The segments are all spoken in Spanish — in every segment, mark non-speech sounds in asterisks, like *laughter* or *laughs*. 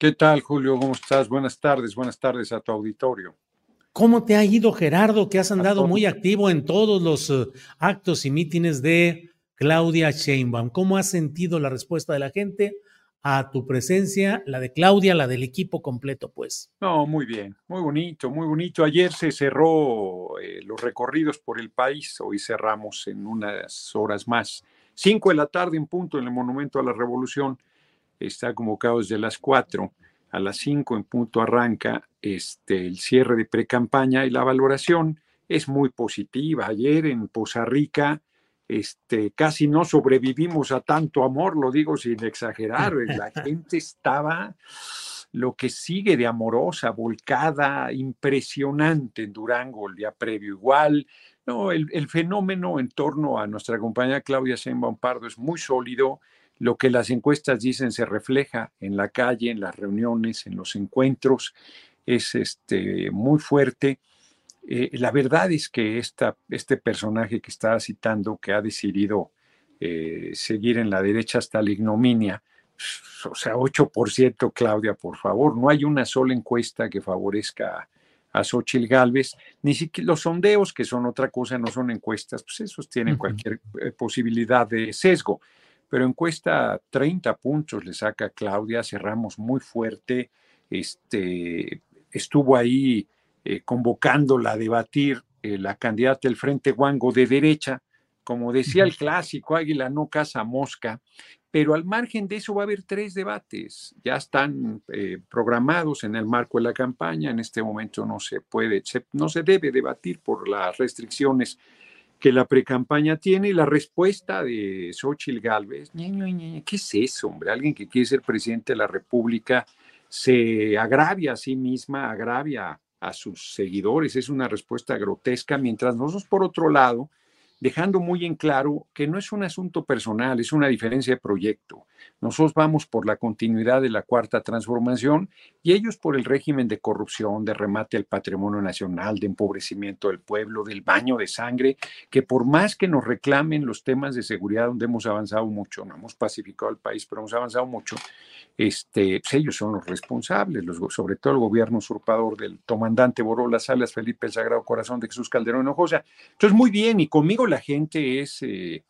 ¿Qué tal, Julio? ¿Cómo estás? Buenas tardes, buenas tardes a tu auditorio. ¿Cómo te ha ido, Gerardo, que has andado muy activo en todos los uh, actos y mítines de Claudia Sheinbaum? ¿Cómo has sentido la respuesta de la gente a tu presencia, la de Claudia, la del equipo completo, pues? No, muy bien, muy bonito, muy bonito. Ayer se cerró eh, los recorridos por el país, hoy cerramos en unas horas más. Cinco de la tarde en punto en el Monumento a la Revolución, está convocado desde las cuatro a las 5 en punto arranca este, el cierre de pre-campaña y la valoración es muy positiva. Ayer en Poza Rica este, casi no sobrevivimos a tanto amor, lo digo sin exagerar. *laughs* La gente estaba lo que sigue de amorosa, volcada, impresionante en Durango el día previo igual. No, el, el fenómeno en torno a nuestra compañera Claudia Sheinbaum Pardo es muy sólido lo que las encuestas dicen se refleja en la calle, en las reuniones, en los encuentros, es este, muy fuerte. Eh, la verdad es que esta, este personaje que estaba citando, que ha decidido eh, seguir en la derecha hasta la ignominia, o sea, 8%, Claudia, por favor, no hay una sola encuesta que favorezca a Xochitl Galvez, ni siquiera los sondeos, que son otra cosa, no son encuestas, pues esos tienen cualquier eh, posibilidad de sesgo pero encuesta 30 puntos le saca Claudia, cerramos muy fuerte, este, estuvo ahí eh, convocándola a debatir eh, la candidata del Frente Guango de derecha, como decía el clásico, Águila no caza mosca, pero al margen de eso va a haber tres debates, ya están eh, programados en el marco de la campaña, en este momento no se puede, no se debe debatir por las restricciones que la precampaña tiene y la respuesta de Xochitl Galvez, ¿qué es eso, hombre? Alguien que quiere ser presidente de la República se agravia a sí misma, agravia a sus seguidores, es una respuesta grotesca, mientras nosotros, por otro lado, dejando muy en claro que no es un asunto personal, es una diferencia de proyecto. Nosotros vamos por la continuidad de la cuarta transformación y ellos por el régimen de corrupción, de remate al patrimonio nacional, de empobrecimiento del pueblo, del baño de sangre, que por más que nos reclamen los temas de seguridad donde hemos avanzado mucho, no hemos pacificado el país, pero hemos avanzado mucho, este, pues ellos son los responsables, los, sobre todo el gobierno usurpador del comandante Borolas Salas, Felipe el Sagrado Corazón de Jesús Calderón Hinojosa. Entonces, muy bien, y conmigo la gente es eh,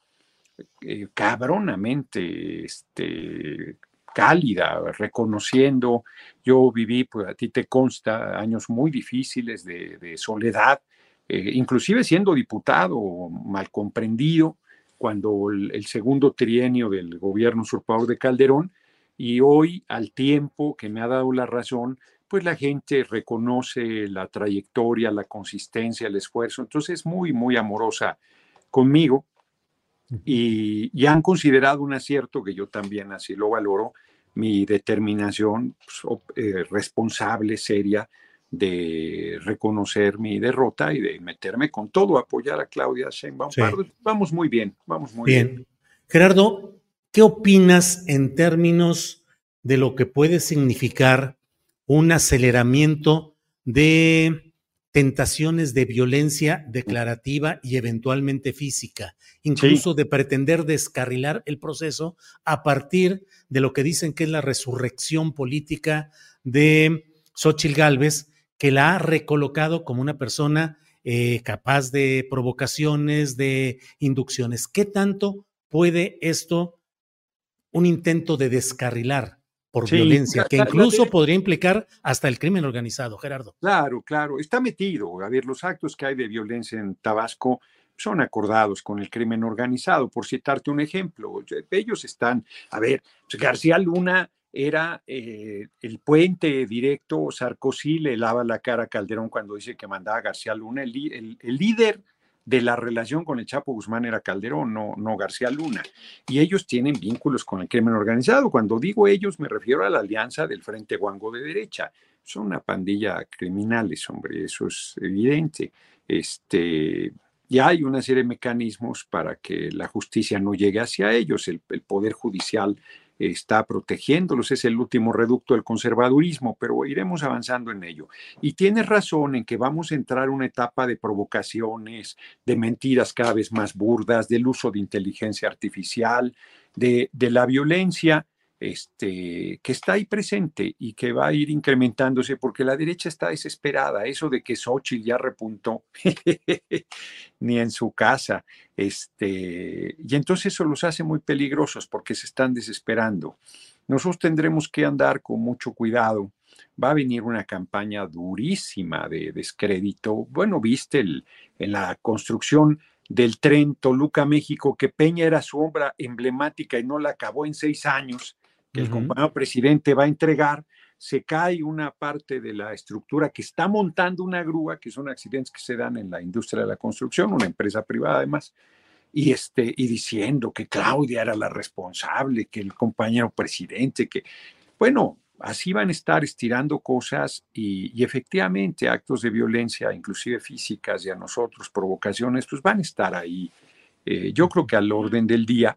eh, cabronamente este, cálida, reconociendo, yo viví, pues a ti te consta, años muy difíciles de, soledad, eh, inclusive siendo diputado, mal comprendido, cuando el segundo trienio del gobierno usurpador de Calderón, y hoy, al tiempo que me ha dado la razón, pues la gente reconoce la trayectoria, la consistencia, el esfuerzo. Entonces es muy, muy amorosa conmigo y, han considerado un acierto que yo también así lo valoro, mi determinación pues, eh, responsable, seria, de reconocer mi derrota y de meterme con todo, apoyar a Claudia Sheinbaum. Vamos muy bien, vamos muy bien. bien. Gerardo, ¿Qué opinas en términos de lo que puede significar un aceleramiento de tentaciones de violencia declarativa y eventualmente física, incluso de pretender descarrilar el proceso a partir de lo que dicen que es la resurrección política de Xochitl Gálvez, que la ha recolocado como una persona eh, capaz de provocaciones, de inducciones. ¿Qué tanto puede esto, un intento de descarrilar por violencia, que incluso podría implicar hasta el crimen organizado, Gerardo? Claro, claro, está metido. A ver, los actos que hay de violencia en Tabasco son acordados con el crimen organizado. Por citarte un ejemplo, ellos están, a ver, García Luna era eh, el puente directo, Sarkozy le lava la cara a Calderón cuando dice que mandaba a García Luna, el, líder de la relación con el Chapo Guzmán era Calderón, no, no García Luna. Y ellos tienen vínculos con el crimen organizado. Cuando digo ellos, me refiero a la alianza del Frente Guango de derecha. Son una pandilla criminales, hombre, eso es evidente. Este, y hay una serie de mecanismos para que la justicia no llegue hacia ellos. el Poder Judicial está protegiéndolos, es el último reducto del conservadurismo, pero iremos avanzando en ello. Y tienes razón en que vamos a entrar en una etapa de provocaciones, de mentiras cada vez más burdas, del uso de inteligencia artificial, de, de la violencia este, que está ahí presente y que va a ir incrementándose porque la derecha está desesperada. Eso de que Xochitl ya repuntó, *laughs* ni en su casa. Este, y entonces eso los hace muy peligrosos porque se están desesperando. Nosotros tendremos que andar con mucho cuidado. Va a venir una campaña durísima de descrédito. Bueno, viste el, en la construcción del tren Toluca, México, que Peña era su obra emblemática y no la acabó en seis años que el compañero presidente va a entregar, se cae una parte de la estructura que está montando una grúa, que son accidentes que se dan en la industria de la construcción, una empresa privada además, y, este, y diciendo que Claudia era la responsable, que el compañero presidente, que, bueno, así van a estar estirando cosas y, efectivamente actos de violencia, inclusive físicas y a nosotros provocaciones, pues van a estar ahí. Eh, yo creo que al orden del día.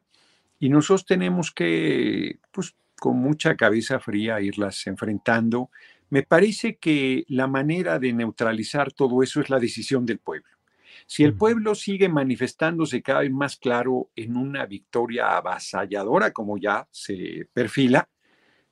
Y nosotros tenemos que, pues, con mucha cabeza fría irlas enfrentando. Me parece que la manera de neutralizar todo eso es la decisión del pueblo. Si el pueblo sigue manifestándose cada vez más claro en una victoria avasalladora, como ya se perfila,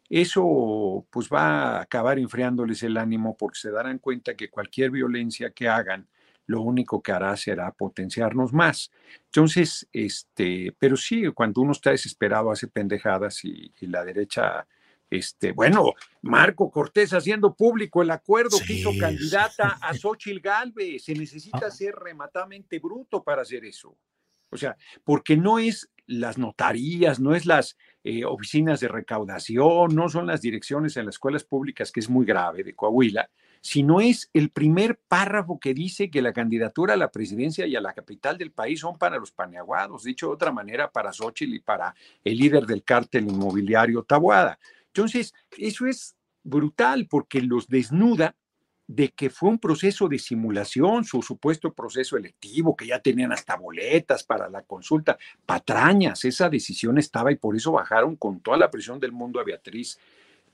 eso pues va a acabar enfriándoles el ánimo porque se darán cuenta que cualquier violencia que hagan lo único que hará será potenciarnos más. Entonces, este, pero sí, cuando uno está desesperado hace pendejadas y, la derecha, este, bueno, Marco Cortés haciendo público el acuerdo que hizo candidata a *laughs* Xochitl Galvez, se necesita ah. ser rematamente bruto para hacer eso. O sea, porque no es las notarías, no es las eh, oficinas de recaudación, no son las direcciones en las escuelas públicas, que es muy grave de Coahuila, sino es el primer párrafo que dice que la candidatura a la presidencia y a la capital del país son para los paneaguados, dicho de otra manera, para Xochitl y para el líder del cártel inmobiliario Tabuada. Entonces, eso es brutal porque los desnuda de que fue un proceso de simulación, su supuesto proceso electivo, que ya tenían hasta boletas para la consulta, patrañas, esa decisión estaba y por eso bajaron con toda la presión del mundo a Beatriz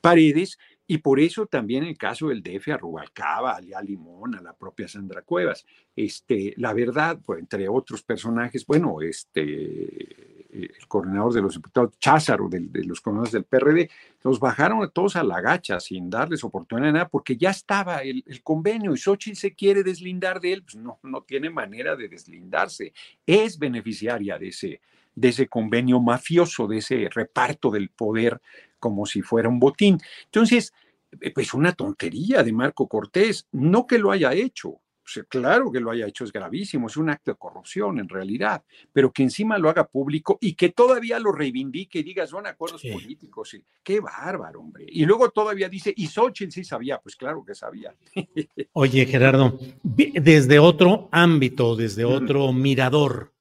Paredes y por eso también el caso del DF a Rubalcaba, a Limón, a la propia Sandra Cuevas. Este, la verdad, pues, entre otros personajes, bueno, este, el coordinador de los diputados, Cházaro, de, los coordinadores del PRD, los bajaron a todos a la gacha sin darles oportunidad de nada, porque ya estaba el, convenio y Xochitl se quiere deslindar de él, pues no, no tiene manera de deslindarse. Es beneficiaria de ese, de ese convenio mafioso, de ese reparto del poder como si fuera un botín. Entonces, eh, pues una tontería de Marco Cortés, no que lo haya hecho, claro que lo haya hecho, es gravísimo, es un acto de corrupción en realidad, pero que encima lo haga público y que todavía lo reivindique y diga, son acuerdos políticos. Sí. Qué bárbaro, hombre. Y luego todavía dice, y Xochitl sí sabía, pues claro que sabía. *laughs* Oye, Gerardo, desde otro ámbito, desde otro mirador,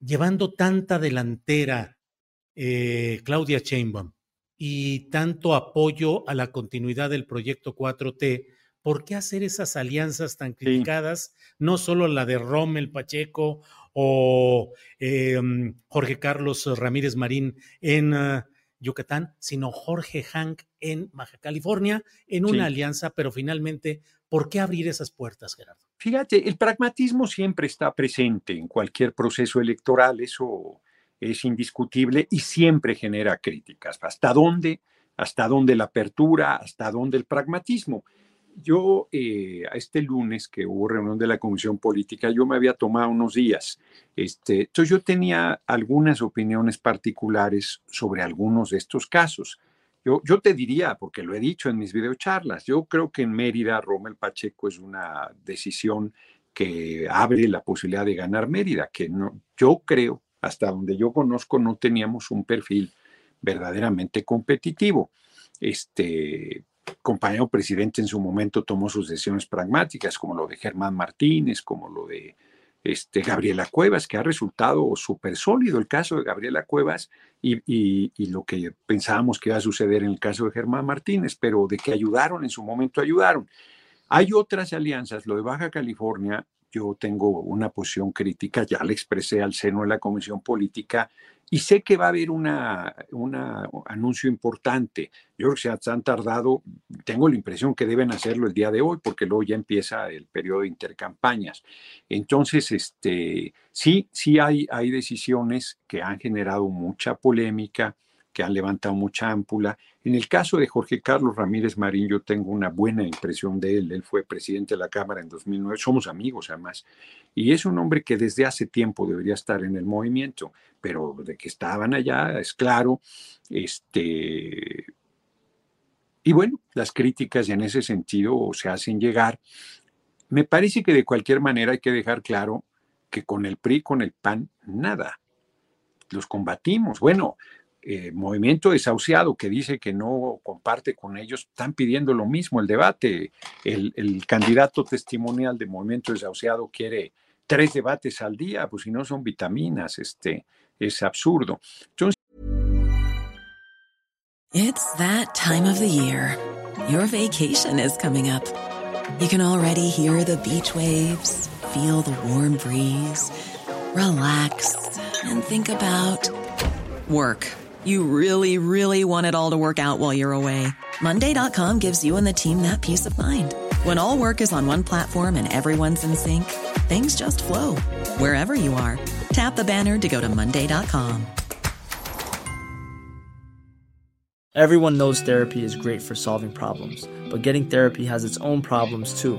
llevando tanta delantera eh, Claudia Sheinbaum, y tanto apoyo a la continuidad del proyecto 4T, ¿por qué hacer esas alianzas tan criticadas? No solo la de Rommel Pacheco o em, Jorge Carlos Ramírez Marín en, ah, Yucatán, sino Jorge Hank en Baja California, en una alianza, pero finalmente, ¿por qué abrir esas puertas, Gerardo? Fíjate, el pragmatismo siempre está presente en cualquier proceso electoral, eso es indiscutible y siempre genera críticas. ¿Hasta dónde? ¿Hasta dónde la apertura? ¿Hasta dónde el pragmatismo? yo eh, a este lunes que hubo reunión de la Comisión Política, yo me había tomado unos días. Este, entonces yo tenía algunas opiniones particulares sobre algunos de estos casos. Yo, yo te diría, porque lo he dicho en mis videocharlas, yo creo que en Mérida Rommel Pacheco es una decisión que abre la posibilidad de ganar Mérida, que no, yo creo, hasta donde yo conozco, no teníamos un perfil verdaderamente competitivo. Este, compañero presidente en su momento tomó sus decisiones pragmáticas, como lo de Germán Martínez, como lo de este, Gabriela Cuevas, que ha resultado súper sólido el caso de Gabriela Cuevas y, y, lo que pensábamos que iba a suceder en el caso de Germán Martínez, pero de que ayudaron, en su momento ayudaron. Hay otras alianzas, lo de Baja California, yo tengo una posición crítica, ya la expresé al seno de la Comisión Política, y sé que va a haber un anuncio importante. Yo creo que se han tardado, tengo la impresión que deben hacerlo el día de hoy, porque luego ya empieza el periodo de intercampañas. Entonces, este, sí, sí hay, hay decisiones que han generado mucha polémica, que han levantado mucha ámpula. En el caso de Jorge Carlos Ramírez Marín, yo tengo una buena impresión de él. Él fue presidente de la Cámara en 2009, somos amigos además, y es un hombre que desde hace tiempo debería estar en el movimiento, pero de que estaban allá, es claro. Este, y bueno, las críticas en ese sentido se hacen llegar. Me parece que de cualquier manera hay que dejar claro que con el PRI, con el PAN, nada. Los combatimos. Bueno, eh, movimiento desahuciado que dice que no comparte con ellos, están pidiendo lo mismo el debate. El, el candidato testimonial de movimiento desahuciado quiere tres debates al día, pues si no son vitaminas, este, es absurdo. Entonces, It's that time of the year. Your vacation is coming up. You can already hear the beach waves, feel the warm breeze, relax and think about work. You really, really want it all to work out while you're away. Monday.com gives you and the team that peace of mind. When all work is on one platform and everyone's in sync, things just flow wherever you are. Tap the banner to go to Monday.com. Everyone knows therapy is great for solving problems, but getting therapy has its own problems too,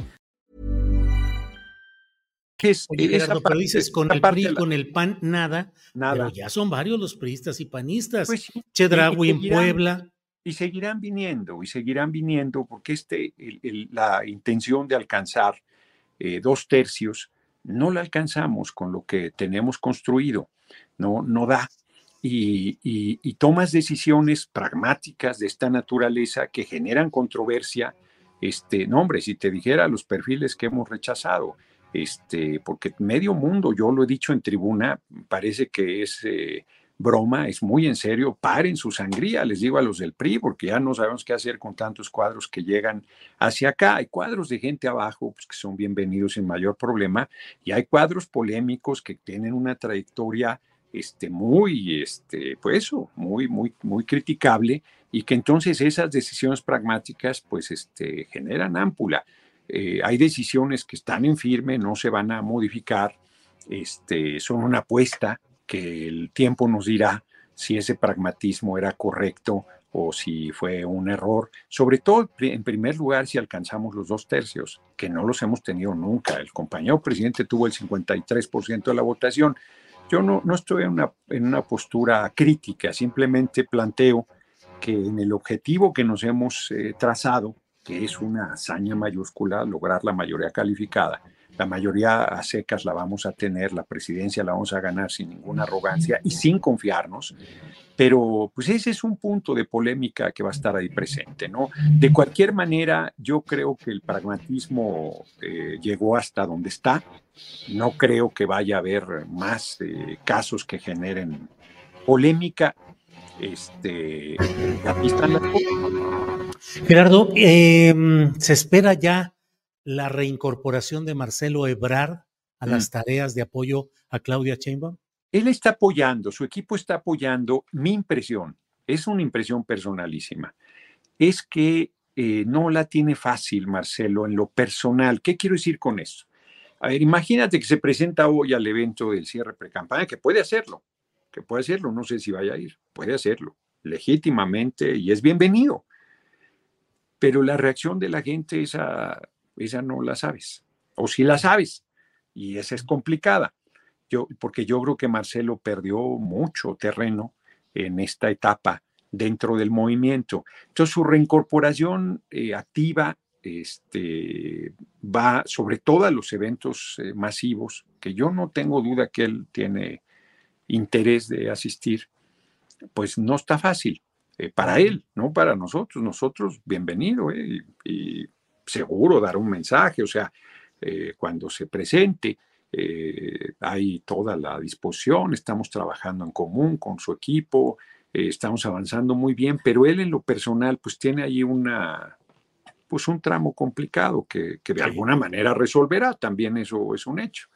Es, Oye, Gerardo, pero dices con el PRI, la... con el PAN, nada, nada. Pero ya son varios los priistas y panistas. Pues sí, Chedraui en Puebla. y seguirán viniendo y seguirán viniendo porque este, el, el, la intención de alcanzar eh, dos tercios no la alcanzamos con lo que tenemos construido, no, no da. Y, y, y, tomas decisiones pragmáticas de esta naturaleza que generan controversia. Este, no, hombre, si te dijera los perfiles que hemos rechazado, este, porque medio mundo, yo lo he dicho en tribuna, parece que es eh, broma, es muy en serio, paren su sangría, les digo a los del PRI, porque ya no sabemos qué hacer con tantos cuadros que llegan hacia acá. Hay cuadros de gente abajo pues, que son bienvenidos sin mayor problema, y hay cuadros polémicos que tienen una trayectoria este, muy, este, pues muy, muy, muy criticable, y que entonces esas decisiones pragmáticas, pues, este, generan ámpula. Eh, hay decisiones que están en firme, no se van a modificar, este, son una apuesta que el tiempo nos dirá si ese pragmatismo era correcto o si fue un error, sobre todo en primer lugar si alcanzamos los dos tercios, que no los hemos tenido nunca. El compañero presidente tuvo el 53% de la votación. Yo no, no estoy en una, en una postura crítica, simplemente planteo que en el objetivo que nos hemos eh, trazado, que es una hazaña mayúscula lograr la mayoría calificada, la mayoría a secas la vamos a tener, la presidencia la vamos a ganar sin ninguna arrogancia y sin confiarnos. Pero pues ese es un punto de polémica que va a estar ahí presente, ¿no? De cualquier manera, yo creo que el pragmatismo eh, llegó hasta donde está. No creo que vaya a haber más eh, casos que generen polémica. Este, Gerardo, em, se espera ya la reincorporación de Marcelo Ebrard a las mm. tareas de apoyo a Claudia Sheinbaum? Él está apoyando, su equipo está apoyando. Mi impresión, es una impresión personalísima, es que eh, no la tiene fácil Marcelo en lo personal. ¿Qué quiero decir con eso? A ver, imagínate que se presenta hoy al evento del cierre pre-campaña, que puede hacerlo, que puede hacerlo, no sé si vaya a ir, puede hacerlo legítimamente y es bienvenido. Pero la reacción de la gente es a, esa no la sabes. O si la sabes, y esa es complicada. Yo, porque yo creo que Marcelo perdió mucho terreno en esta etapa dentro del movimiento. Entonces su reincorporación eh, activa este, va sobre todo a los eventos eh, masivos, que yo no tengo duda que él tiene interés de asistir, pues no está fácil eh, para él, no para nosotros. Nosotros, bienvenido, y seguro dar un mensaje, o sea, eh, cuando se presente, eh, hay toda la disposición, estamos trabajando en común con su equipo, eh, estamos avanzando muy bien, pero él en lo personal pues tiene ahí una, pues un tramo complicado que, que de alguna manera resolverá, también eso es un hecho.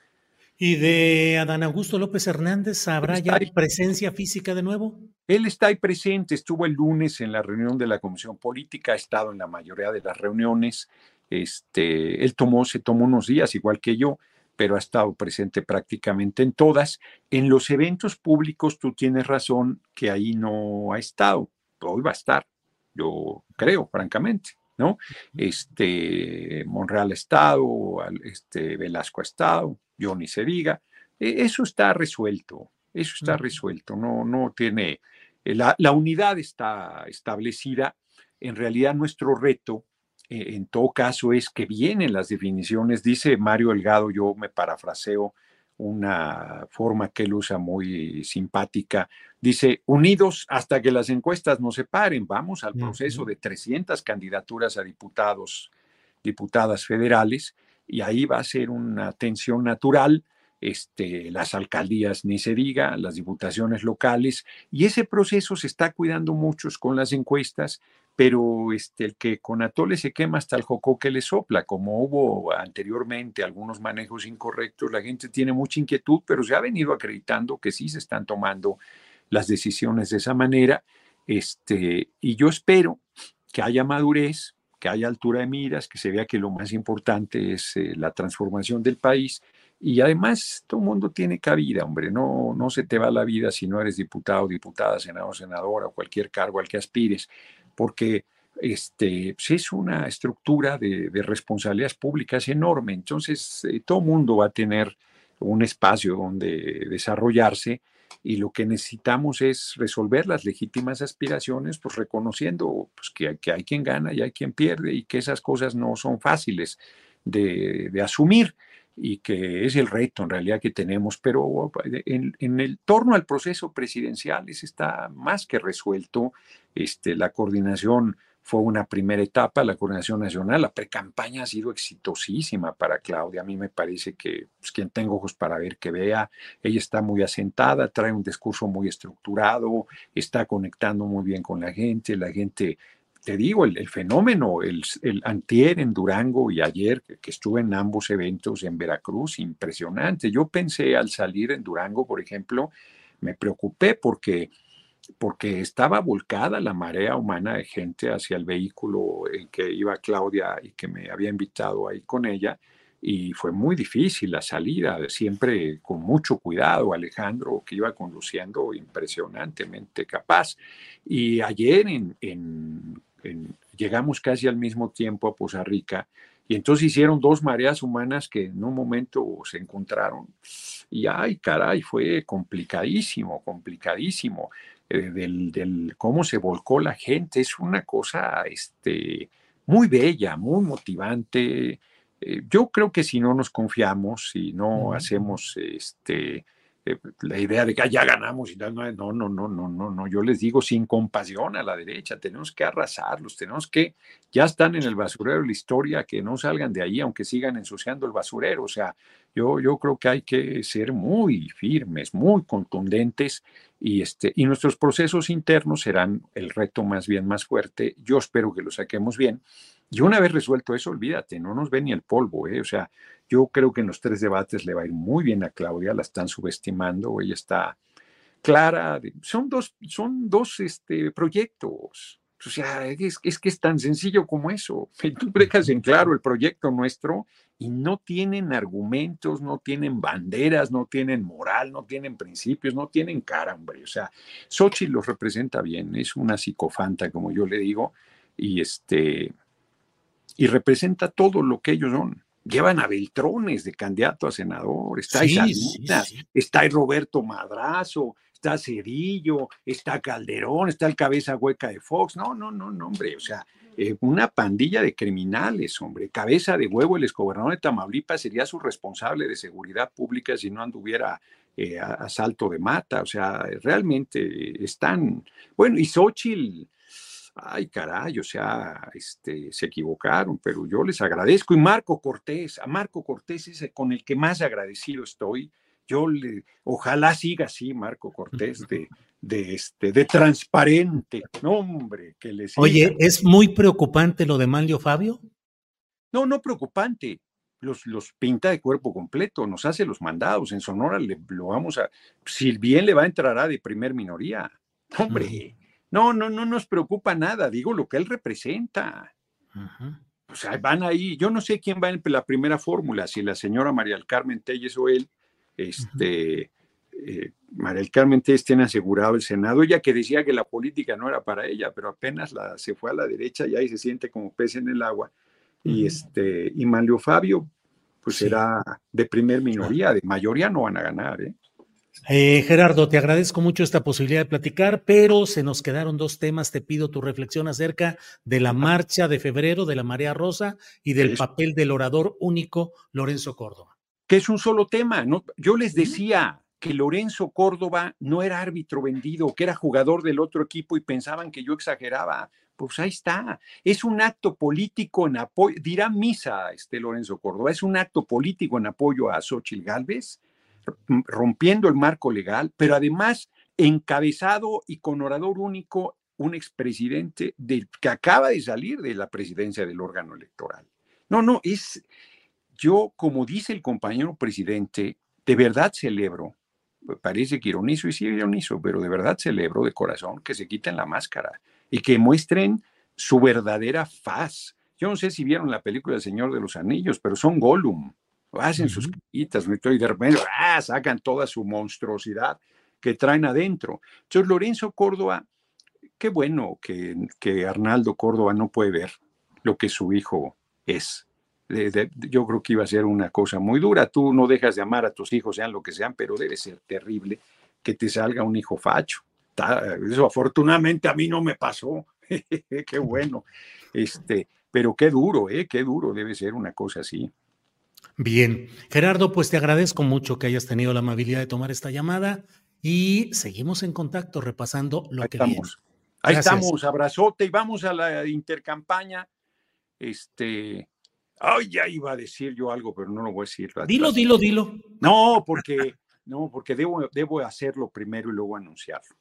¿Y de Adán Augusto López Hernández habrá ya presencia física de nuevo? Él está ahí presente, estuvo el lunes en la reunión de la Comisión Política, ha estado en la mayoría de las reuniones. Este, él tomó, se tomó unos días, igual que yo, pero ha estado presente prácticamente en todas. En los eventos públicos, tú tienes razón que ahí no ha estado. Hoy va a estar, yo creo, francamente. ¿No? Este, Monreal ha estado, este, Velasco ha estado, yo ni se diga. E, eso está resuelto, eso está resuelto, no, no tiene, eh, la, la unidad está establecida. En realidad nuestro reto, eh, en todo caso, es que vienen las definiciones, dice Mario Delgado, yo me parafraseo, una forma que él usa muy simpática. Dice, unidos hasta que las encuestas nos separen, vamos al proceso de 300 candidaturas a diputados, diputadas federales, y ahí va a ser una tensión natural. Este, las alcaldías ni se diga, las diputaciones locales, y ese proceso se está cuidando muchos con las encuestas, pero este, el que con atole se quema hasta el que le sopla, como hubo anteriormente algunos manejos incorrectos, la gente tiene mucha inquietud, pero se ha venido acreditando que sí se están tomando las decisiones de esa manera, este, y yo espero que haya madurez, que haya altura de miras, que se vea que lo más importante es eh, la transformación del país, y además todo el mundo tiene cabida, hombre, no, no se te va la vida si no eres diputado, diputada, senador, senadora o cualquier cargo al que aspires porque este, pues, es una estructura de, responsabilidades públicas enorme. Entonces, eh, todo mundo va a tener un espacio donde desarrollarse y lo que necesitamos es resolver las legítimas aspiraciones, pues reconociendo pues, que, que, hay quien gana y hay quien pierde y que esas cosas no son fáciles de, de asumir y que es el reto en realidad que tenemos, pero en, en, el torno al proceso presidencial ese está más que resuelto. Este, la coordinación fue una primera etapa, la coordinación nacional, la precampaña ha sido exitosísima para Claudia. A mí me parece que pues, quien tengo ojos para ver que vea, ella está muy asentada, trae un discurso muy estructurado, está conectando muy bien con la gente, la gente te digo, el, fenómeno, el, el, antier en Durango y ayer que, estuve en ambos eventos en Veracruz, impresionante. Yo pensé al salir en Durango, por ejemplo, me preocupé porque, porque estaba volcada la marea humana de gente hacia el vehículo en que iba Claudia y que me había invitado ahí con ella. Y fue muy difícil la salida, siempre con mucho cuidado. Alejandro, que iba conduciendo, impresionantemente capaz. Y ayer llegamos casi al mismo tiempo a Poza Rica y entonces hicieron dos mareas humanas que en un momento se encontraron. Y ay, caray, fue complicadísimo, complicadísimo. Eh, del, cómo se volcó la gente. Es una cosa este, muy bella, muy motivante. eh, yo creo que si no nos confiamos, si no hacemos este, eh, la idea de que ah, ya ganamos y no, no, no, no, no, no, no, yo les digo sin compasión a la derecha, tenemos que arrasarlos, tenemos que, ya están en el basurero de la historia, que no salgan de ahí aunque sigan ensuciando el basurero, o sea, yo, yo creo que hay que ser muy firmes, muy contundentes y, este, y nuestros procesos internos serán el reto más bien más fuerte, yo espero que lo saquemos bien. Y una vez resuelto eso, olvídate, no nos ve ni el polvo, ¿eh? o sea, yo creo que en los tres debates le va a ir muy bien a Claudia, la están subestimando, ella está clara. Son dos, son dos este, proyectos. O sea, es, es, que es tan sencillo como eso. Tú dejas en claro el proyecto nuestro y no tienen argumentos, no tienen banderas, no tienen moral, no tienen principios, no tienen cara, hombre. O sea, Xochitl los representa bien, es una psicofanta, como yo le digo, y este y representa todo lo que ellos son llevan a Beltrones de candidato a senador, está sí, está Roberto Madrazo, está Cedillo, está Calderón, está el cabeza hueca de Fox, no, no, no, no, hombre, o sea, eh, una pandilla de criminales, hombre, cabeza de huevo el exgobernador de Tamaulipas sería su responsable de seguridad pública si no anduviera eh, asalto de mata, o sea, realmente están, bueno, y Xochitl, ay caray, o sea, este, se equivocaron, pero yo les agradezco. Y Marco Cortés, a Marco Cortés es con el que más agradecido estoy. Yo le, ojalá siga así, Marco Cortés, *laughs* de, de, este, de transparente. No, hombre, que les. Oye, ¿es muy preocupante lo de Manlio Fabio? No, no preocupante. Los, los, pinta de cuerpo completo, nos hace los mandados. En Sonora le, lo vamos a. Si bien le va a entrar de primer minoría. Hombre, no, no, no nos preocupa nada, digo lo que él representa. O sea, van ahí, yo no sé quién va en la primera fórmula, si la señora María del Carmen Telles o él, este, eh, María del Carmen Telles tiene asegurado el Senado, ella que decía que la política no era para ella, pero apenas la, se fue a la derecha y ahí se siente como pez en el agua. Y este, y Manlio Fabio, pues será de primer minoría, de mayoría no van a ganar, ¿eh? Eh, Gerardo, te agradezco mucho esta posibilidad de platicar, pero se nos quedaron dos temas. Te pido tu reflexión acerca de la marcha de febrero de la Marea Rosa y del papel del orador único Lorenzo Córdoba. Que es un solo tema. ¿no? Yo les decía que Lorenzo Córdoba no era árbitro vendido, que era jugador del otro equipo y pensaban que yo exageraba. Pues ahí está. Es un acto político en apoyo, dirá misa este Lorenzo Córdoba, es un acto político en apoyo a Xochitl Gálvez rompiendo el marco legal, pero además encabezado y con orador único un expresidente del, que acaba de salir de la presidencia del órgano electoral. No, no, es, yo, como dice el compañero presidente, de verdad celebro, parece que ironizo y sí ironizo, pero de verdad celebro de corazón que se quiten la máscara y que muestren su verdadera faz. Yo no sé si vieron la película El Señor de los Anillos, pero son Gollum hacen sus caritas, y de repente ¡ah! sacan toda su monstruosidad que traen adentro. Entonces, Lorenzo Córdoba, qué bueno que, que Arnaldo Córdoba no puede ver lo que su hijo es. yo creo que iba a ser una cosa muy dura. Tú no dejas de amar a tus hijos, sean lo que sean, pero debe ser terrible que te salga un hijo facho. Eso afortunadamente a mí no me pasó. *laughs* qué bueno. Este, pero qué duro, ¿eh? Qué duro debe ser una cosa así. Bien, Gerardo, pues te agradezco mucho que hayas tenido la amabilidad de tomar esta llamada y seguimos en contacto repasando lo que estamos. Ahí estamos, abrazote y vamos a la intercampaña. Este, ay, ya iba a decir yo algo, pero no lo voy a decir. Dilo, dilo, dilo. No, porque no, porque debo, debo hacerlo primero y luego anunciarlo.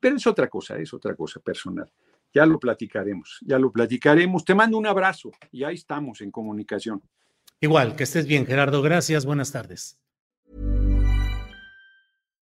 pero es otra cosa, es otra cosa personal. Ya lo platicaremos, ya lo platicaremos. Te mando un abrazo y ahí estamos en comunicación. Igual, que estés bien, Gerardo. Gracias. Buenas tardes.